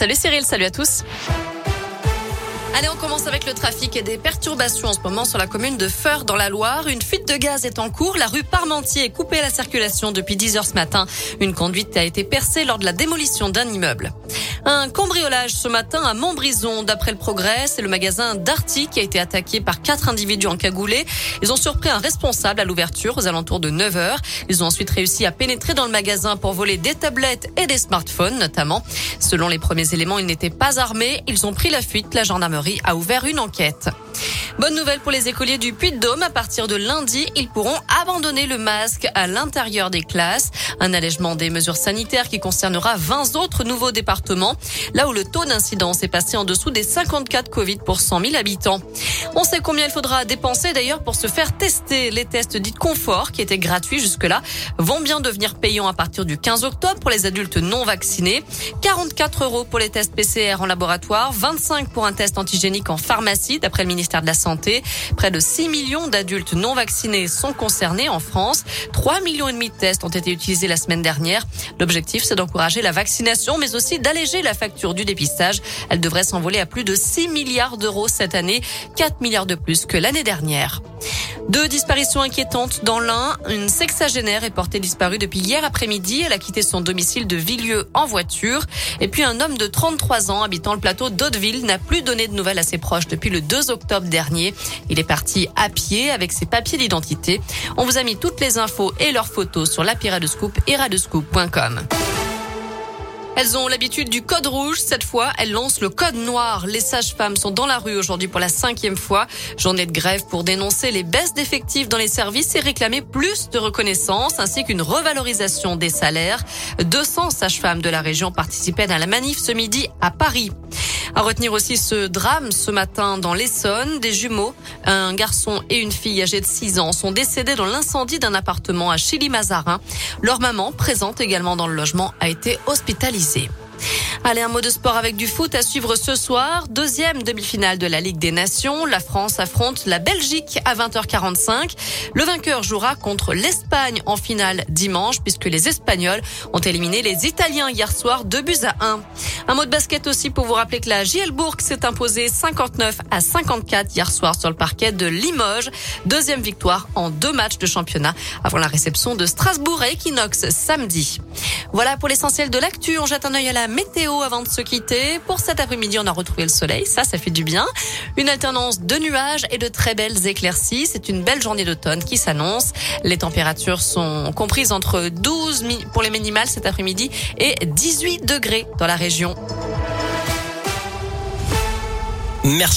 Salut Cyril, salut à tous. Allez, on commence avec le trafic et des perturbations en ce moment sur la commune de Feur dans la Loire. Une fuite de gaz est en cours. La rue Parmentier est coupée à la circulation depuis 10 heures ce matin. Une conduite a été percée lors de la démolition d'un immeuble. Un cambriolage ce matin à Montbrison. D'après le progrès, c'est le magasin Darty qui a été attaqué par quatre individus en cagoulé. Ils ont surpris un responsable à l'ouverture aux alentours de 9 heures. Ils ont ensuite réussi à pénétrer dans le magasin pour voler des tablettes et des smartphones notamment. Selon les premiers éléments, ils n'étaient pas armés. Ils ont pris la fuite. La gendarmerie a ouvert une enquête. Bonne nouvelle pour les écoliers du Puy-de-Dôme. À partir de lundi, ils pourront abandonner le masque à l'intérieur des classes. Un allègement des mesures sanitaires qui concernera 20 autres nouveaux départements, là où le taux d'incidence est passé en dessous des 54 Covid pour 100 000 habitants. On sait combien il faudra dépenser d'ailleurs pour se faire tester. Les tests dits confort, qui étaient gratuits jusque-là, vont bien devenir payants à partir du 15 octobre pour les adultes non vaccinés. 44 euros pour les tests PCR en laboratoire, 25 pour un test antigénique en pharmacie, d'après le ministère de la Santé. Près de 6 millions d'adultes non vaccinés sont concernés en France. 3 millions et demi de tests ont été utilisés la semaine dernière. L'objectif, c'est d'encourager la vaccination, mais aussi d'alléger la facture du dépistage. Elle devrait s'envoler à plus de 6 milliards d'euros cette année, 4 milliards de plus que l'année dernière. Deux disparitions inquiétantes dans l'un. Une sexagénaire est portée disparue depuis hier après-midi. Elle a quitté son domicile de Villieu en voiture. Et puis un homme de 33 ans habitant le plateau d'Hauteville n'a plus donné de nouvelles à ses proches depuis le 2 octobre dernier. Il est parti à pied avec ses papiers d'identité. On vous a mis toutes les infos et leurs photos sur l'appira de scoop et radescoop.com. Elles ont l'habitude du code rouge. Cette fois, elles lancent le code noir. Les sages-femmes sont dans la rue aujourd'hui pour la cinquième fois. Journée de grève pour dénoncer les baisses d'effectifs dans les services et réclamer plus de reconnaissance ainsi qu'une revalorisation des salaires. 200 sages-femmes de la région participaient à la manif ce midi à Paris. À retenir aussi ce drame ce matin dans l'Essonne. Des jumeaux, un garçon et une fille âgée de 6 ans, sont décédés dans l'incendie d'un appartement à Chili-Mazarin. Leur maman, présente également dans le logement, a été hospitalisée. Allez, un mot de sport avec du foot à suivre ce soir. Deuxième demi-finale de la Ligue des Nations. La France affronte la Belgique à 20h45. Le vainqueur jouera contre l'Espagne en finale dimanche puisque les Espagnols ont éliminé les Italiens hier soir 2 buts à 1. Un mot de basket aussi pour vous rappeler que la JL Bourg s'est imposée 59 à 54 hier soir sur le parquet de Limoges. Deuxième victoire en deux matchs de championnat avant la réception de Strasbourg et Equinox samedi. Voilà pour l'essentiel de l'actu. On jette un œil à la météo avant de se quitter. Pour cet après-midi, on a retrouvé le soleil. Ça, ça fait du bien. Une alternance de nuages et de très belles éclaircies. C'est une belle journée d'automne qui s'annonce. Les températures sont comprises entre 12 pour les minimales cet après-midi et 18 degrés dans la région. Merci.